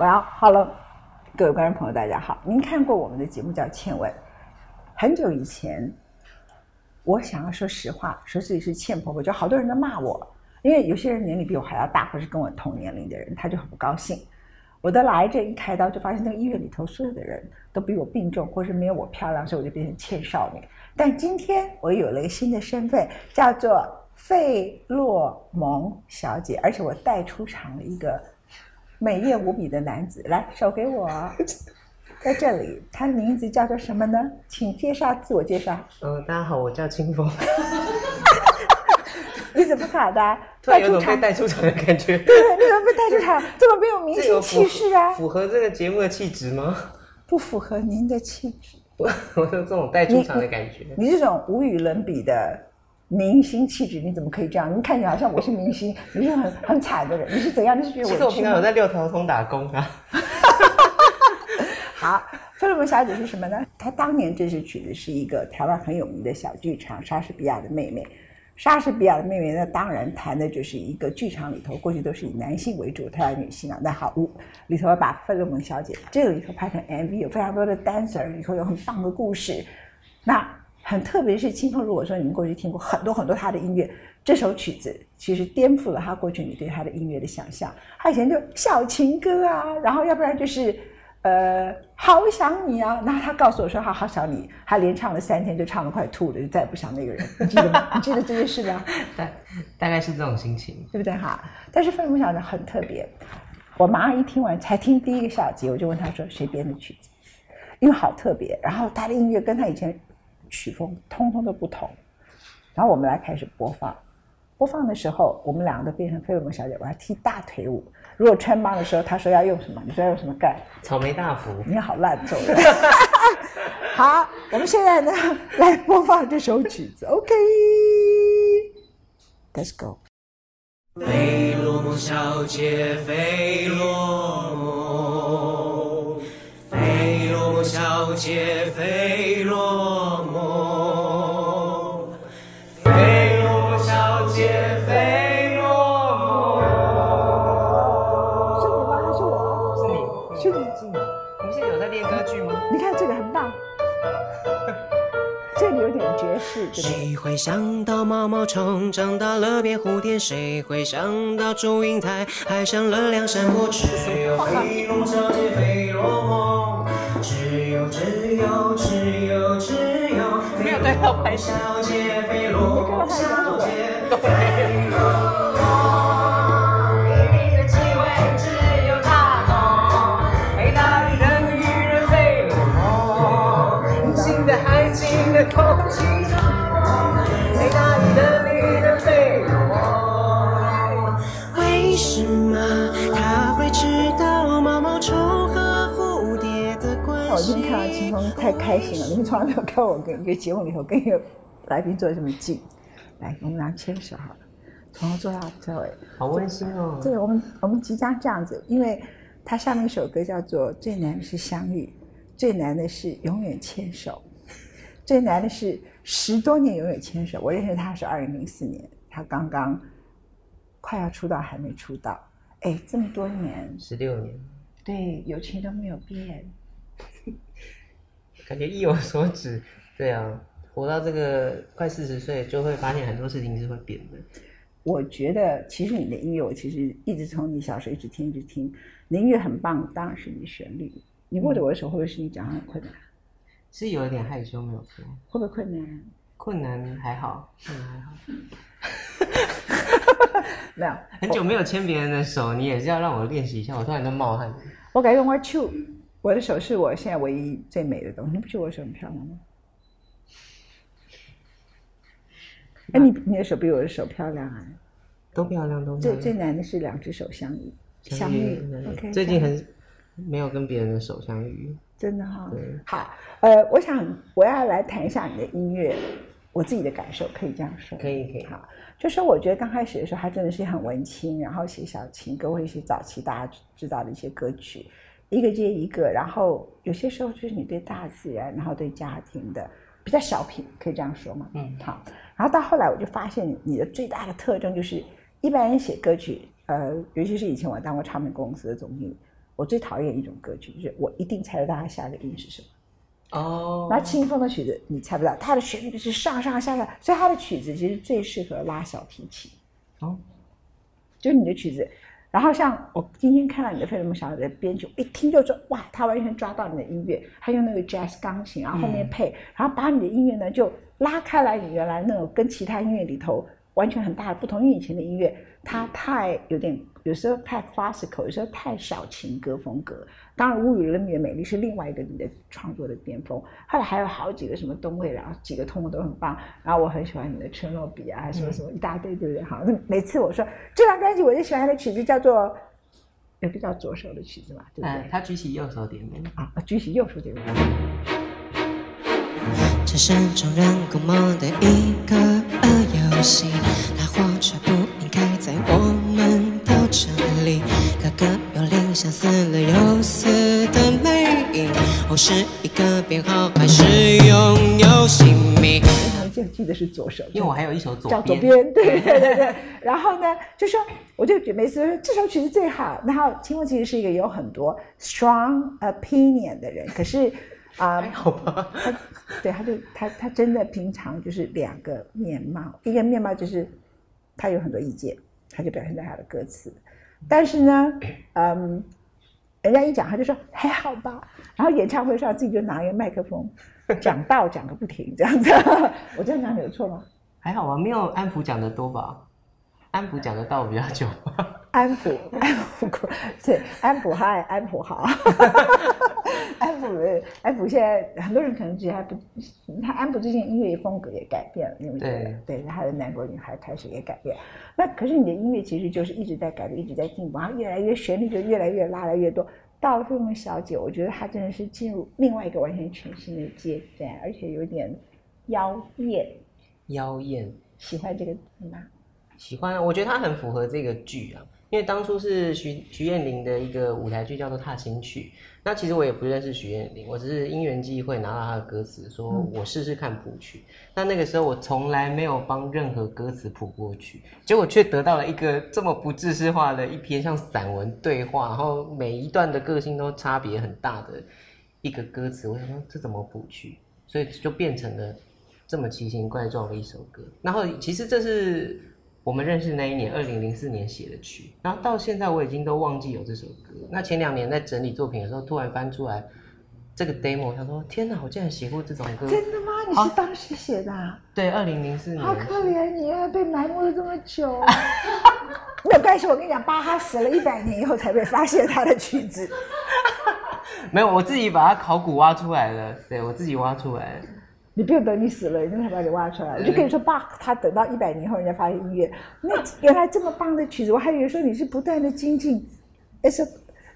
我要好了，各位观众朋友，大家好。您看过我们的节目叫《倩文》，很久以前，我想要说实话，说自己是倩婆婆，就好多人都骂我，因为有些人年龄比我还要大，或是跟我同年龄的人，他就很不高兴。我的来这一开刀，就发现那个医院里头所有的人都比我病重，或是没有我漂亮，所以我就变成倩少女。但今天我有了一个新的身份，叫做费洛蒙小姐，而且我带出场了一个美艳无比的男子，来手给我，在这里，他的名字叫做什么呢？请介绍自我介绍。嗯，大家好，我叫清风。你怎么卡的？突然有种被带出场的感觉。对，你怎么被带出场？这么没有明星气势啊？符合这个节目的气质吗？不符合您的气质。我我有这种带出场的感觉。你这种无与伦比的明星气质，你怎么可以这样？你看起来好像我是明星，你是很很惨的人。你是怎样？你是觉得我？其实我平常有在六条通打工啊。好，菲洛蒙小姐是什么呢？她当年这首曲子是一个台湾很有名的小剧场《莎士比亚的妹妹》。莎士比亚的妹妹，那当然谈的就是一个剧场里头，过去都是以男性为主，她要女性啊。那好，里头把费洛蒙小姐这个里头拍成 MV，有非常多的 dancer，里头有很棒的故事。那很特别是清风，如果说你们过去听过很多很多他的音乐，这首曲子其实颠覆了他过去你对他的音乐的想象。他以前就小情歌啊，然后要不然就是。呃，好想你啊！那他告诉我说他好想你，他连唱了三天，就唱得快吐了，就再也不想那个人。你记得吗？你记得这件事吗？大大概是这种心情，对不对哈？但是费洛蒙小姐很特别，我马上一听完，才听第一个小节，我就问他说谁编的曲子？因为好特别，然后他的音乐跟他以前曲风通通都不同。然后我们来开始播放，播放的时候，我们两个都变成费洛蒙小姐，我要踢大腿舞。如果穿帮的时候，他说要用什么？你说要用什么盖？草莓大福。你好烂走人。好，我们现在呢来播放这首曲子。OK，Let's go。费洛蒙小姐，费洛蒙，费洛蒙小姐，费谁会想到毛毛虫长大了变蝴蝶？谁会想到祝英台？爱上了梁山伯？只有飞龙小姐，飞落梦，只有只有只有只有费洛蒙小姐，费洛蒙小姐，太开心了！你们从来没有看我跟一个节目里头跟一个来宾坐的这么近。来，我们俩牵手好了，从头坐到最尾，好温馨哦。对，我们我们即将这样子，因为他下面一首歌叫做《最难的是相遇，最难的是永远牵手，最难的是十多年永远牵手》。我认识他是二零零四年，他刚刚快要出道还没出道。哎，这么多年，十六年，对，友情都没有变。感觉意有所指，对啊，活到这个快四十岁，就会发现很多事情是会变的。我觉得，其实你的音乐，我其实一直从你小时候一直听，一直听。你音乐很棒，当然是你的旋律。你握着我的手，会不会是你讲话很困难？是有一点害羞，没有错。会不会困难？困难还好，困难还好。没有，很久没有牵别人的手，你也是要让我练习一下。我突然都冒汗。我改用我手。我的手是我现在唯一最美的东西，你不觉得我的手很漂亮吗？哎，你你的手比我的手漂亮啊！都漂亮，都最最难的是两只手相遇，相遇。OK，最近很没有跟别人的手相遇，真的哈。好，呃，我想我要来谈一下你的音乐，我自己的感受，可以这样说？可以，可以。好，就是我觉得刚开始的时候，他真的是很文青，然后写小情歌，或一些早期大家知道的一些歌曲。一个接一个，然后有些时候就是你对大自然，然后对家庭的比较小品，可以这样说吗？嗯，好。然后到后来，我就发现你的最大的特征就是，一般人写歌曲，呃，尤其是以前我当过唱片公司的总经理，我最讨厌一种歌曲，就是我一定猜得到它下一个音是什么。哦，那清风的曲子你猜不到，它的旋律就是上上下下，所以它的曲子其实最适合拉小提琴。哦，就是你的曲子。然后像我今天看到你的费洛蒙小姐的编曲，一听就说哇，他完全抓到你的音乐，他用那个 jazz 钢琴，然后后面配，然后把你的音乐呢就拉开来，你原来那种跟其他音乐里头完全很大的不同。因为以前的音乐它太有点。有时候太 classical，有时候太小情歌风格。当然，《物语人民的美丽》是另外一个你的创作的巅峰。后来还有好几个什么东未然后，几个通都很棒。然后我很喜欢你的《春落笔》啊，什么什么一大堆，对不对？好，那每次我说这张专辑我最喜欢的曲子叫做有个叫左手的曲子嘛，对不对？他举起右手点名啊，举起右手点名。这是众人共谋的一个游戏，它或者不应该在我们。这里，个个有灵相似了又死的魅影。我是一个编号，还是拥有姓名？他们记记得是左手，因为我还有一首左叫左边，对对对对。然后呢，就说我就每次说这首曲子最好。然后秦风其实是一个有很多 strong opinion 的人，可是啊，好吧，他对他就他他真的平常就是两个面貌，一个面貌就是他有很多意见。他就表现在他的歌词，但是呢，嗯，人家一讲他就说还好吧，然后演唱会上自己就拿一个麦克风 讲道讲个不停这样子，我这样讲有错吗？还好吧，没有安抚讲的多吧？安抚讲的道比较久，安普 安普对安普嗨安普好，安普安普现在很多人可能觉得还不，他安普最近音乐风格也改变了，因为对。对他的南国女孩开始也改变，那可是你的音乐其实就是一直在改变，一直在进步，然后越来越旋律就越来越拉的越多，到了费梦小姐，我觉得她真的是进入另外一个完全全新的阶段，而且有点妖艳，妖艳，喜欢这个字吗？喜欢，我觉得她很符合这个剧啊，因为当初是徐徐艳玲的一个舞台剧叫做《踏青曲》，那其实我也不认识徐艳玲，我只是因缘际会拿到她的歌词，说我试试看谱曲。那那个时候我从来没有帮任何歌词谱过曲，结果却得到了一个这么不知识化的一篇像散文对话，然后每一段的个性都差别很大的一个歌词，我想说这怎么谱曲？所以就变成了这么奇形怪状的一首歌。然后其实这是。我们认识那一年，二零零四年写的曲，然后到现在我已经都忘记有这首歌。那前两年在整理作品的时候，突然翻出来这个 demo，他说：“天哪，我竟然写过这种歌！”真的吗？你是当时写的？啊对，二零零四年。好可怜你啊，被埋没了这么久。没有关系，我跟你讲，巴哈死了一百年以后才被发现他的曲子。没有，我自己把它考古挖出来了。对我自己挖出来。你不用等你死了，人家才把你挖出来。我就跟你说，爸，他等到一百年后，人家发现音乐，那原来这么棒的曲子，我还以为说你是不断的精进，哎是，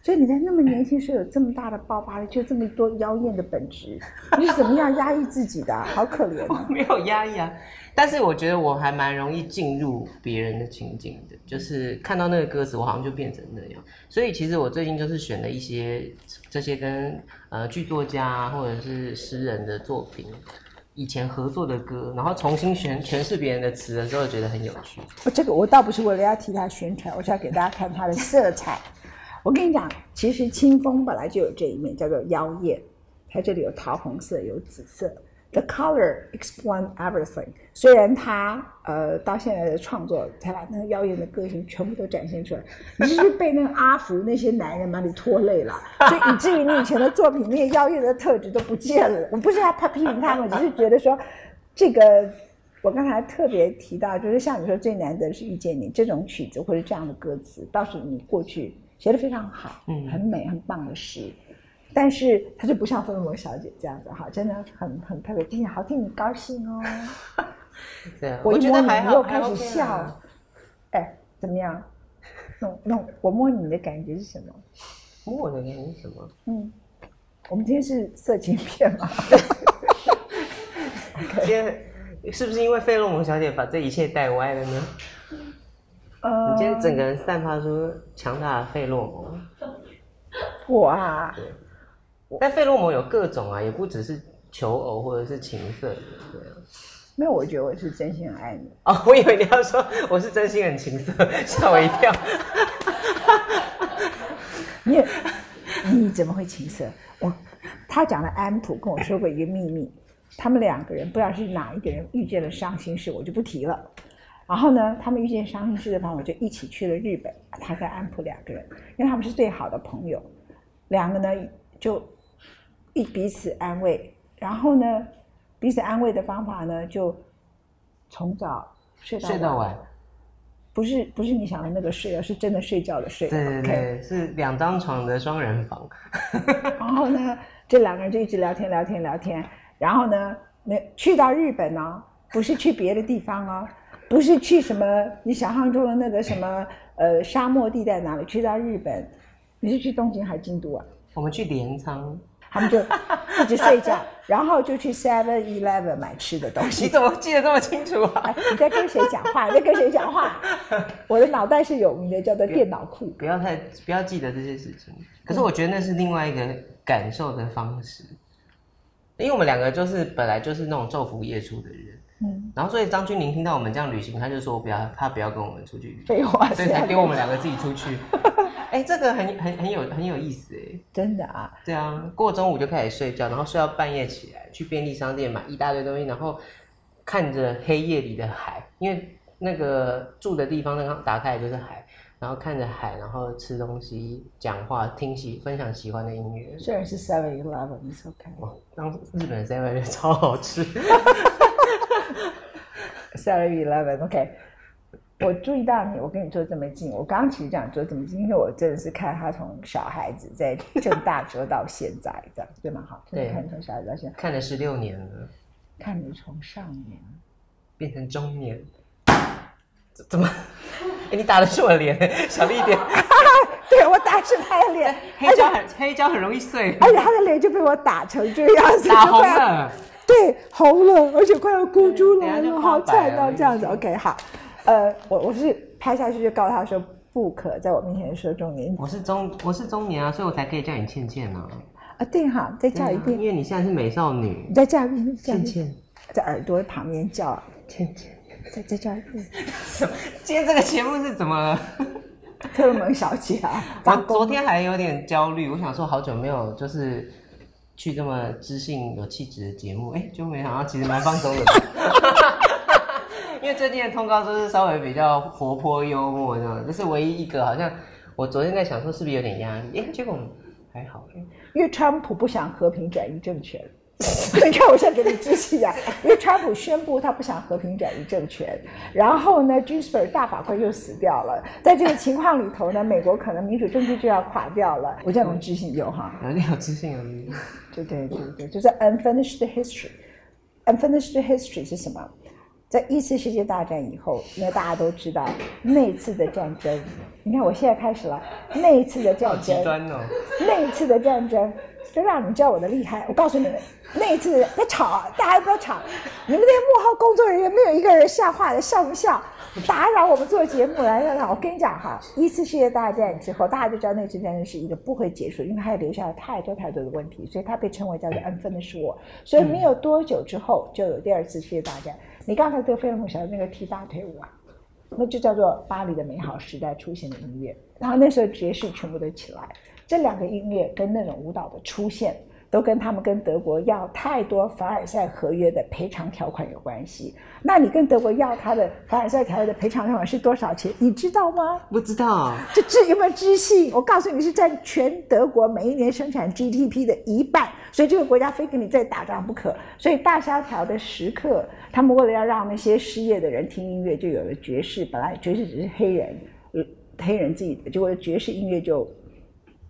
所以你在那么年轻时候有这么大的爆发力，就这么多妖艳的本质，你是怎么样压抑自己的？好可怜啊！没有压抑啊，但是我觉得我还蛮容易进入别人的情境的，就是看到那个歌词，我好像就变成那样。所以其实我最近就是选了一些这些跟呃剧作家或者是诗人的作品。以前合作的歌，然后重新诠诠释别人的词的时候，觉得很有趣。这个我倒不是为了要替他宣传，我是要给大家看他的色彩。我跟你讲，其实清风本来就有这一面，叫做妖艳。它这里有桃红色，有紫色。The color explain everything。虽然他呃到现在的创作才把那个妖艳的个性全部都展现出来，你是被那个阿福那些男人把你拖累了，所以以至于你以前的作品那些妖艳的特质都不见了。我不是要他批评他们，只是觉得说这个我刚才特别提到，就是像你说最难得是遇见你这种曲子或者这样的歌词，倒是你过去写的非常好，嗯，很美很棒的诗。但是她就不像芬罗小姐这样子哈，真的很很特别听，好听你高兴哦。对啊，我一摸你又开始笑。哎，怎么样？弄弄，我摸你的感觉是什么？摸我的感觉是什么？嗯，我们今天是色情片吗？今天是不是因为费洛蒙小姐把这一切带歪了呢？呃，你今天整个人散发出强大的费洛蒙。我啊。但费洛蒙有各种啊，也不只是求偶或者是情色的，对啊。没有，我觉得我是真心很爱你。哦，我以为你要说我是真心很情色，吓我一跳。你你怎么会情色？我他讲了安普跟我说过一个秘密，他们两个人不知道是哪一个人遇见了伤心事，我就不提了。然后呢，他们遇见伤心事的方我，就一起去了日本。他跟安普两个人，因为他们是最好的朋友，两个呢就一彼此安慰。然后呢，彼此安慰的方法呢，就从早睡到睡到晚，不是不是你想的那个睡，而是真的睡觉的睡。对对对，是两张床的双人房。然后呢，这两个人就一直聊天聊天聊天。然后呢，没去到日本呢，不是去别的地方哦。不是去什么你想象中的那个什么呃沙漠地带哪里？去到日本，你是去东京还是京都啊？我们去镰仓，他们就 一直睡觉，然后就去 Seven Eleven 买吃的东西。你怎么记得这么清楚啊？你在跟谁讲话？你在跟谁讲话？我的脑袋是有名的，叫做电脑库。不要太不要记得这些事情。可是我觉得那是另外一个感受的方式，因为我们两个就是本来就是那种昼伏夜出的人。嗯，然后所以张君宁听到我们这样旅行，他就说不要，他不要跟我们出去。废话，所以才丢我们两个自己出去。哎，这个很很很有很有意思哎，真的啊。对啊，过中午就开始睡觉，然后睡到半夜起来，去便利商店买一大堆东西，然后看着黑夜里的海，因为那个住的地方那个打开就是海，然后看着海，然后吃东西、讲话、听喜分享喜欢的音乐。虽然是 Seven Eleven，is OK。哇，当日本 Seven 超好吃。Seven Eleven，OK。我注意到你，我跟你坐这么近。我刚刚其实讲坐这么近，因为我真的是看他从小孩子在正大折到现在，这样对吗？好，对，看从小孩子到现在，看了十六年了。看你从少年变成中年，怎么？哎，你打的是我脸，小力一点。对我打是他的脸，黑胶很黑胶很容易碎，而且他的脸就被我打成这样子，打红了。对，好冷，而且快要哭出来了，好惨到！这样子，OK，好，呃，我我是拍下去就告诉他说，不可在我面前说中年。我是中，我是中年啊，所以我才可以叫你倩倩呢。啊，对哈，再叫一遍，因为你现在是美少女。你再叫一遍，倩倩，在耳朵旁边叫倩倩，再再叫一遍。今天这个节目是怎么了？特蒙小姐啊，我昨天还有点焦虑，我想说好久没有就是。去这么知性有气质的节目，哎，就没想到其实蛮放松的。因为最近的通告都是稍微比较活泼幽默，这样，这是唯一一个好像我昨天在想说是不是有点压力，哎，结果还好。因为川普不想和平转移政权。你看，我现在给你支持啊！因为川普宣布他不想和平转移政权，然后呢，g i n s b u r g 大法官又死掉了，在这个情况里头呢，美国可能民主政治就要垮掉了。我叫你们知信有哈，有点有知信啊对对对对，就是 unfinished history。unfinished history 是什么？在一次世界大战以后，那大家都知道那次的战争。你看，我现在开始了那一次的战争，那一次的战争。就让你们知道我的厉害。我告诉你们，那一次在吵，大家不要吵。你们那些幕后工作人员没有一个人笑话的，笑不笑？打扰我们做节目来来来！我跟你讲哈，一次世界大战之后，大家就知道那次战争是一个不会结束，因为它留下了太多太多的问题，所以它被称为叫做 unfinished war。所以没有多久之后，就有第二次世界大战。你刚才这个非常梦想那个踢大腿舞啊，那就叫做巴黎的美好时代出现的音乐。然后那时候爵士全部都起来。这两个音乐跟那种舞蹈的出现，都跟他们跟德国要太多凡尔赛合约的赔偿条款有关系。那你跟德国要他的凡尔赛条约的赔偿条款是多少钱？你知道吗？不知道。这知有没有知性？我告诉你是占全德国每一年生产 GDP 的一半，所以这个国家非跟你再打仗不可。所以大萧条的时刻，他们为了要让那些失业的人听音乐，就有了爵士。本来爵士只是黑人，黑人自己的，结果爵士音乐就。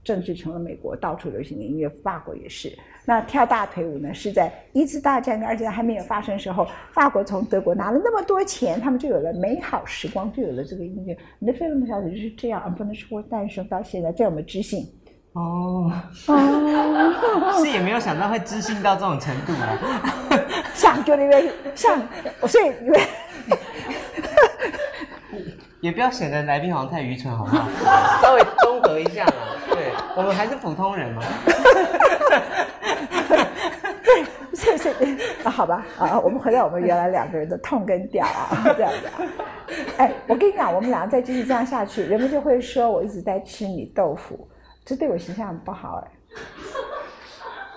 政治成了美国到处流行的音乐，法国也是。那跳大腿舞呢？是在一次大战跟二次还没有发生时候，法国从德国拿了那么多钱，他们就有了美好时光，就有了这个音乐。你的菲利普小姐就是这样，不能说诞生到现在，这我们知性。哦哦，是也没有想到会知性到这种程度啊！想就那边像，所以因为。也不要显得来宾好像太愚蠢，好不好？稍微综合一下嘛。对，我们还是普通人嘛。对，谢谢。啊，好吧，啊，我们回到我们原来两个人的痛跟屌啊，这样子。哎，我跟你讲，我们两个再继续这样下去，人们就会说我一直在吃你豆腐。这对我形象不好哎。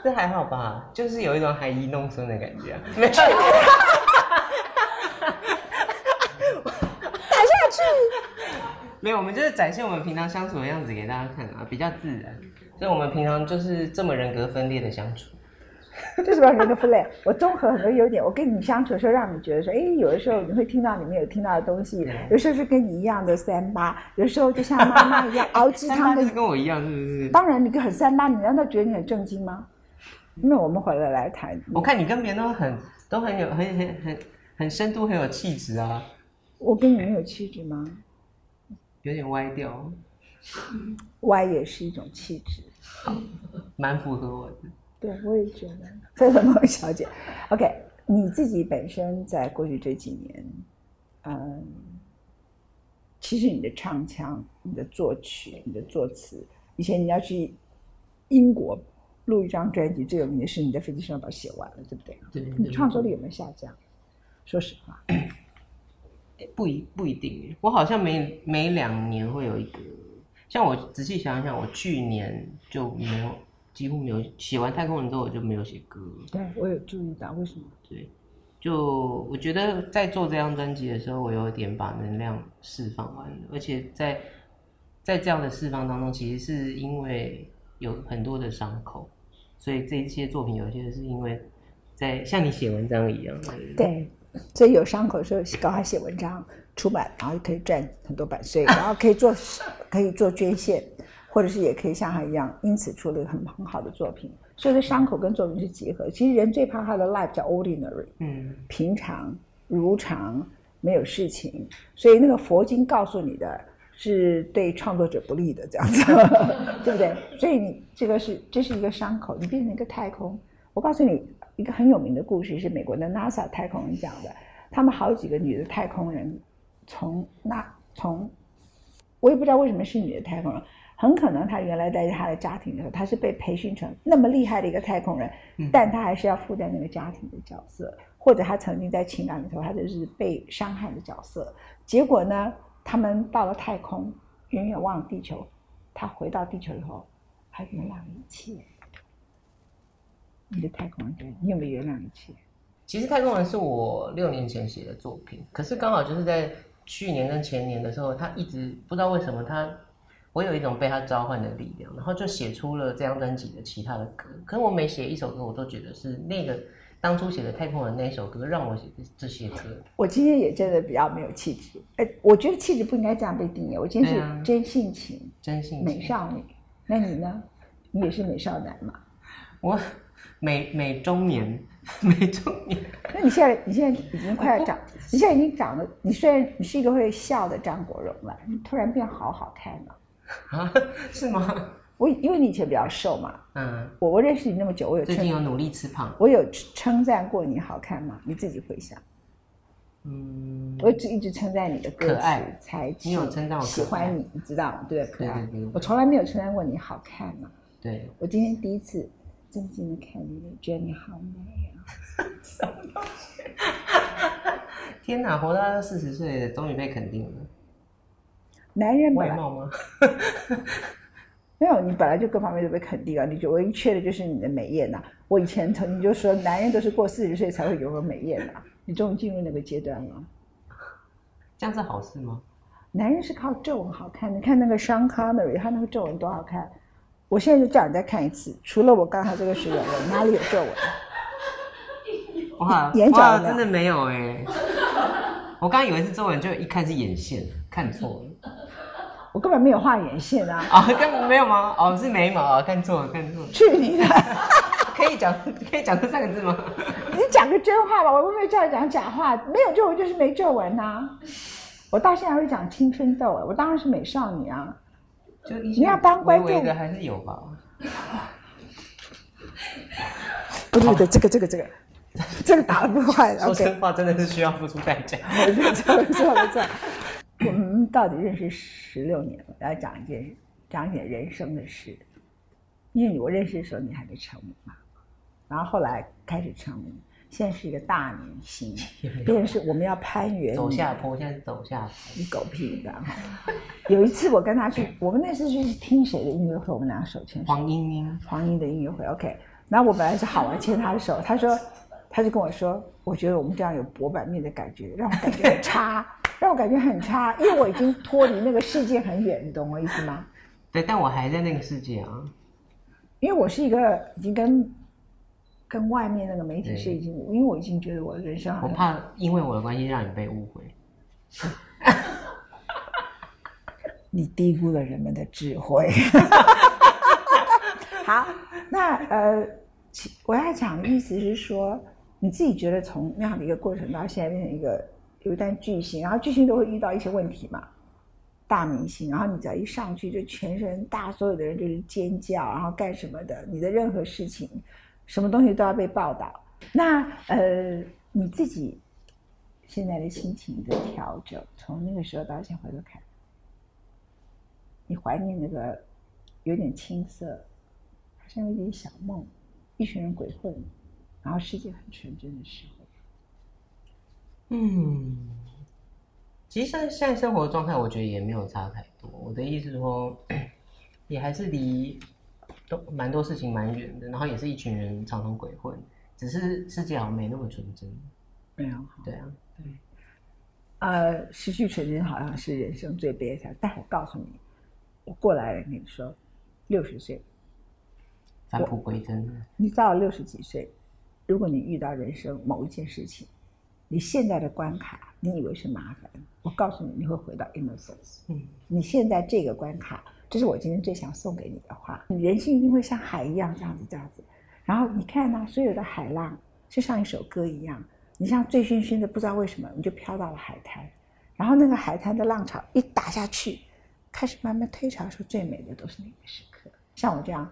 这还好吧，就是有一种含饴弄孙的感觉。没 有。打下去。没有，我们就是展现我们平常相处的样子给大家看啊，比较自然。所以我们平常就是这么人格分裂的相处。这什么人格分裂？我综合很多优点。我跟你相处的时候，让你觉得说，哎，有的时候你会听到你没有听到的东西，有时候是跟你一样的三八，有时候就像妈妈一样 熬鸡汤的。跟我一样，是不是？当然，你很三八，你难道觉得你很正经吗？那我们回来来谈。我看你跟别人都很都很有很很很很深度，很有气质啊。我跟你没有气质吗？有点歪掉。歪也是一种气质。蛮符合我的。对，我也觉得。费洛蒙小姐，OK，你自己本身在过去这几年，嗯，其实你的唱腔、你的作曲、你的作词，以前你要去英国录一张专辑，最有名的是你在飞机上把它写完了，对不对？对。你创作力有没有下降？说实话，不一不一定。我好像每每两年会有一个，像我仔细想想，我去年就没有。几乎没有写完《太空人》之后，我就没有写歌。对，我有注意到，为什么？对，就我觉得在做这张专辑的时候，我有点把能量释放完了，而且在在这样的释放当中，其实是因为有很多的伤口，所以这些作品有些是因为在像你写文章一样。对，所以有伤口的时候，赶快写文章出版，然后可以赚很多版税，然后可以做 可以做捐献。或者是也可以像他一样，因此出了很很好的作品。所以说伤口跟作品是结合。其实人最怕他的 life 叫 ordinary，嗯，平常如常，没有事情。所以那个佛经告诉你的是对创作者不利的这样子，对不对？所以你这个是这是一个伤口，你变成一个太空。我告诉你一个很有名的故事，是美国的 NASA 太空人讲的。他们好几个女的太空人从那从，我也不知道为什么是女的太空人。很可能她原来在她的家庭里头，她是被培训成那么厉害的一个太空人，但她还是要负担那个家庭的角色，或者她曾经在情感里头，她就是被伤害的角色。结果呢，他们到了太空，远远望地球，她回到地球以后，她原谅一切。你的太空人，你有没有原谅一切？其实太空人是我六年前写的作品，可是刚好就是在去年跟前年的时候，他一直不知道为什么他。我有一种被他召唤的力量，然后就写出了这张专辑的其他的歌。可是我每写一首歌，我都觉得是那个当初写的《太空人》那首歌让我写这些歌。我今天也真的比较没有气质，哎，我觉得气质不应该这样被定义。我今天是真性情，真性情，美少女。那你呢？你也是美少男嘛？我美美中年，美中年。那你现在你现在已经快要长，你现在已经长得，你虽然你是一个会笑的张国荣了，你突然变好好看了。啊，是吗？我因为你以前比较瘦嘛，嗯，我我认识你那么久，我有最近有努力吃胖，我有称赞过你好看吗？你自己回想，嗯，我只一直称赞你的可爱才，你有称赞我喜欢你，你知道吗？对，可爱，我从来没有称赞过你好看嘛。对，我今天第一次 真正的看你，觉得你好美啊！什么东西？天哪，活到四十岁，终于被肯定了。男人外貌吗？没有，你本来就各方面都被肯定了！你就唯一缺的就是你的美艳呐。我以前曾经就说，男人都是过四十岁才会拥有美艳呐。你终于进入那个阶段了，这样是好事吗？男人是靠皱纹好看，你看那个 Sean Connery，他那个皱纹多好看。我现在就叫你再看一次，除了我刚才这个水纹，哪里有皱纹？哇，眼角真的没有哎！我刚以为是皱纹，就一看是眼线，看错了。我根本没有画眼线啊！啊，根本没有吗？哦，是眉毛啊，看错了，看错了。去你的！可以讲，可以讲这三个字吗？你讲个真话吧，我没有叫你讲假话。没有皱纹就是没皱纹呐。我到现在会讲青春痘，我当然是美少女啊。就你要当观众的还是有吧？不 对不对，这个这个这个，这个打的不坏。说真话真的是需要付出代价。没错没错没错。我们到底认识十六年了，来讲一件讲一点人生的事。因为我认识的时候你还没成名嘛，然后后来开始成名，现在是一个大明星，变成是我们要攀援。走下坡，现在走下坡。你狗屁的哈！有一次我跟他去，我们那次去听谁的音乐会？我们俩手牵手。黄莺莺，黄莺的音乐会。OK，然后我本来是好玩牵他的手，他说，他就跟我说，我觉得我们这样有薄板面的感觉，让我感觉很差，让我感觉很差，因为我已经脱离那个世界很远，你懂我意思吗？对，但我还在那个世界啊。因为我是一个已经跟。跟外面那个媒体是已经，因为我已经觉得我的人生，我怕因为我的关系让你被误会。你低估了人们的智慧。好，那呃，我要讲的意思是说，你自己觉得从那样的一个过程到现在变成一个有一段巨星，然后巨星都会遇到一些问题嘛，大明星，然后你只要一上去就全身大，所有的人就是尖叫，然后干什么的，你的任何事情。什么东西都要被报道，那呃，你自己现在的心情的调整，从那个时候到现在回头看，你怀念那个有点青涩，好像有点小梦，一群人鬼混，然后世界很纯真的时候。嗯，其实现在生活的状态，我觉得也没有差太多。我的意思是说，也还是离。都蛮多事情蛮远的，然后也是一群人常常鬼混，只是世界好像没那么纯真。没有，对啊，对。呃，失去纯真好像是人生最悲惨。但我告诉你，我过来人跟你说，六十岁返璞归真。你到了六十几岁，如果你遇到人生某一件事情，你现在的关卡你以为是麻烦，我告诉你，你会回到 innocence。嗯，你现在这个关卡。这是我今天最想送给你的话。人性一定会像海一样这样子这样子，然后你看呢，所有的海浪就像一首歌一样，你像醉醺醺的，不知道为什么你就飘到了海滩，然后那个海滩的浪潮一打下去，开始慢慢退潮的时候，最美的都是那个时刻。像我这样，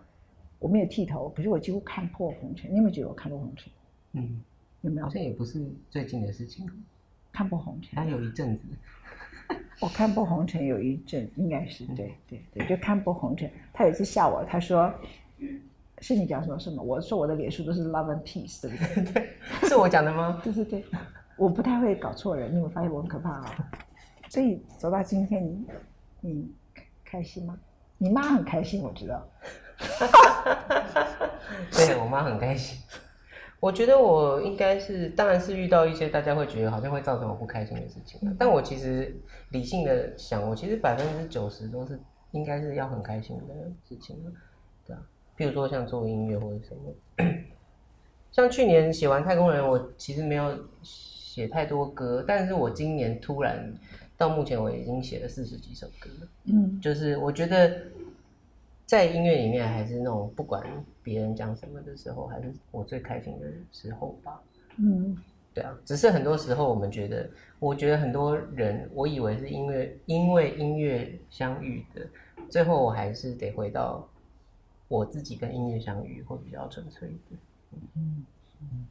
我没有剃头，可是我几乎看破红尘。你有没有觉得我看破红尘？嗯，有没有？这也不是最近的事情，看破红尘，还有一阵子。我看破红尘有一阵，应该是对对对，就看破红尘。他有一次笑我，他说：“是你讲什么什么？”我说我的脸书都是 love and peace，对不对？是我讲的吗？对对对，我不太会搞错人，你有发现我很可怕啊？所以走到今天，你你开心吗？你妈很开心，我知道。对我妈很开心。我觉得我应该是，当然是遇到一些大家会觉得好像会造成我不开心的事情。但我其实理性的想，我其实百分之九十都是应该是要很开心的事情对啊，比如说像做音乐或者什么，像去年写完《太空人》，我其实没有写太多歌，但是我今年突然到目前我已经写了四十几首歌。嗯，就是我觉得。在音乐里面，还是那种不管别人讲什么的时候，还是我最开心的时候吧。嗯，对啊，只是很多时候我们觉得，我觉得很多人，我以为是因为因为音乐相遇的，最后我还是得回到我自己跟音乐相遇会比较纯粹一点。嗯嗯，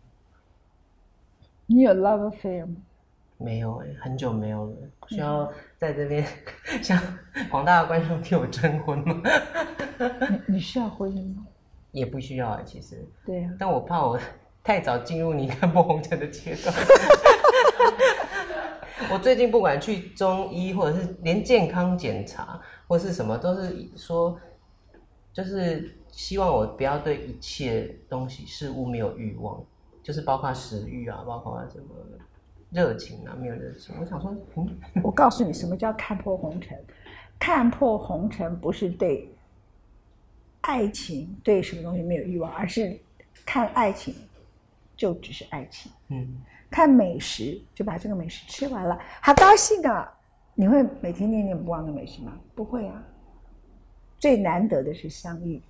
你有 love affair 吗？没有哎，很久没有了。需要在这边 向广大的观众替我征婚吗？你你需要婚姻吗？也不需要啊，其实。对啊。但我怕我太早进入你看破红尘的阶段。我最近不管去中医，或者是连健康检查或是什么，都是说，就是希望我不要对一切东西事物没有欲望，就是包括食欲啊，包括什么。热情啊，没有热情。我想说，嗯，我告诉你，什么叫看破红尘？看破红尘不是对爱情对什么东西没有欲望，而是看爱情就只是爱情。嗯，看美食就把这个美食吃完了，好高兴啊！你会每天念念不忘的美食吗？不会啊。最难得的是相遇，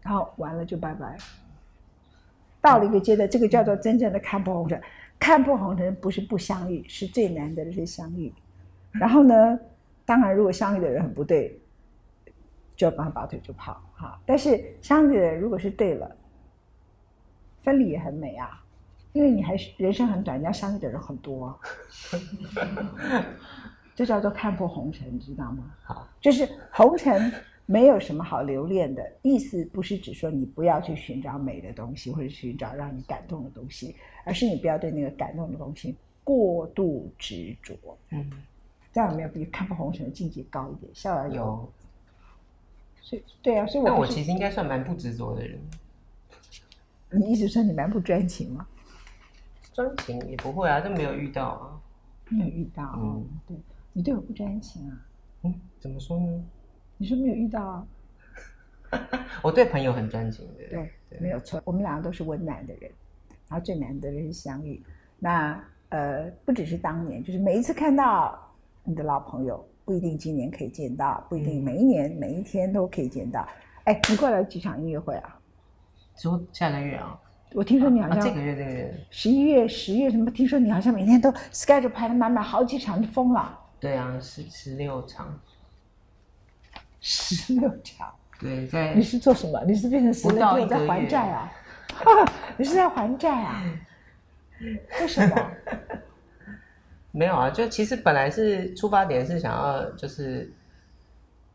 然后完了就拜拜。到了一个阶段，这个叫做真正的看破红尘。看破红尘不是不相遇，是最难得的是相遇。然后呢，当然如果相遇的人很不对，就要帮他拔腿就跑哈。但是相遇的人如果是对了，分离也很美啊，因为你还是人生很短，你要相遇的人很多。这叫做看破红尘，你知道吗？好，就是红尘没有什么好留恋的。意思不是指说你不要去寻找美的东西，或者寻找让你感动的东西，而是你不要对那个感动的东西过度执着。嗯，这样有没有比看破红尘的境界高一点？笑而有。所以，对啊，所以，我我其实应该算蛮不执着的人。你一直说你蛮不专情吗？专情也不会啊，都没有遇到啊。没有遇到，嗯，对，你对我不专情啊？嗯，怎么说呢？你是没有遇到啊？我对朋友很专情的。对，没有错。我们两个都是温暖的人，然后最难得的是相遇。那呃，不只是当年，就是每一次看到你的老朋友，不一定今年可以见到，不一定每一年每一天都可以见到。哎，你过来几场音乐会啊？说下个月啊？我听说你好像这个月这个月十一月十月什么？听说你好像每天都 schedule 排的满满，好几场就疯了。对啊，十十六场，十六条。对，在你是做什么？你是变成十六在还债啊？你是在还债啊？为什么？没有啊，就其实本来是出发点是想要就是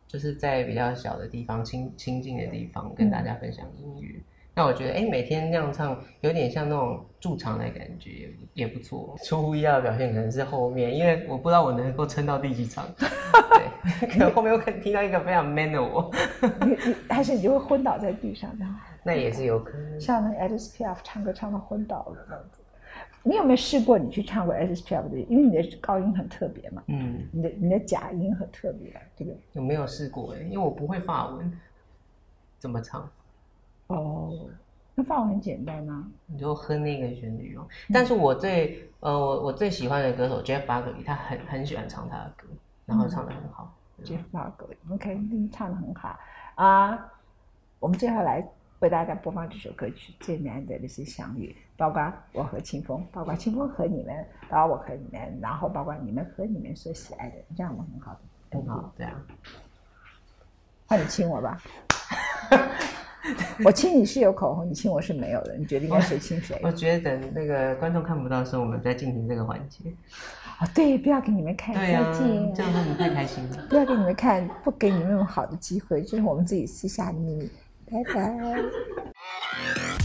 就是在比较小的地方亲亲近的地方跟大家分享音乐。那我觉得，哎，每天那样唱，有点像那种驻场的感觉，也不错。出乎意料的表现可能是后面，因为我不知道我能够撑到第几场。对，可能后面我可能听到一个非常 man 的我。你你还是你就会昏倒在地上的？那也是有可能。像那 S P F 唱歌唱到昏倒了那样子。你有没有试过你去唱过 S P F 的？因为你的高音很特别嘛。嗯。你的你的假音很特别，对不对？有没有试过？哎，因为我不会发文，怎么唱？哦，那法文很简单啊，你就哼那个旋律哦。但是我最呃，我我最喜欢的歌手 Jeff Buckley，他很很喜欢唱他的歌，然后唱的很好。Jeff Buckley，OK，唱的很好啊。我们接下来为大家播放这首歌曲《最难得的是相遇》，包括我和清风，包括清风和你们，包括我和你们，然后包括你们和你们所喜爱的，这样的很好，很好，对啊。那你亲我吧。我亲你是有口红，你亲我是没有的。你决定该谁亲谁？我觉得等那个观众看不到的时候，我们再进行这个环节。啊，对，不要给你们看，再见，这样你们太开心了。不要给你们看，不给你们那么好的机会，这是我们自己私下的秘密。拜拜。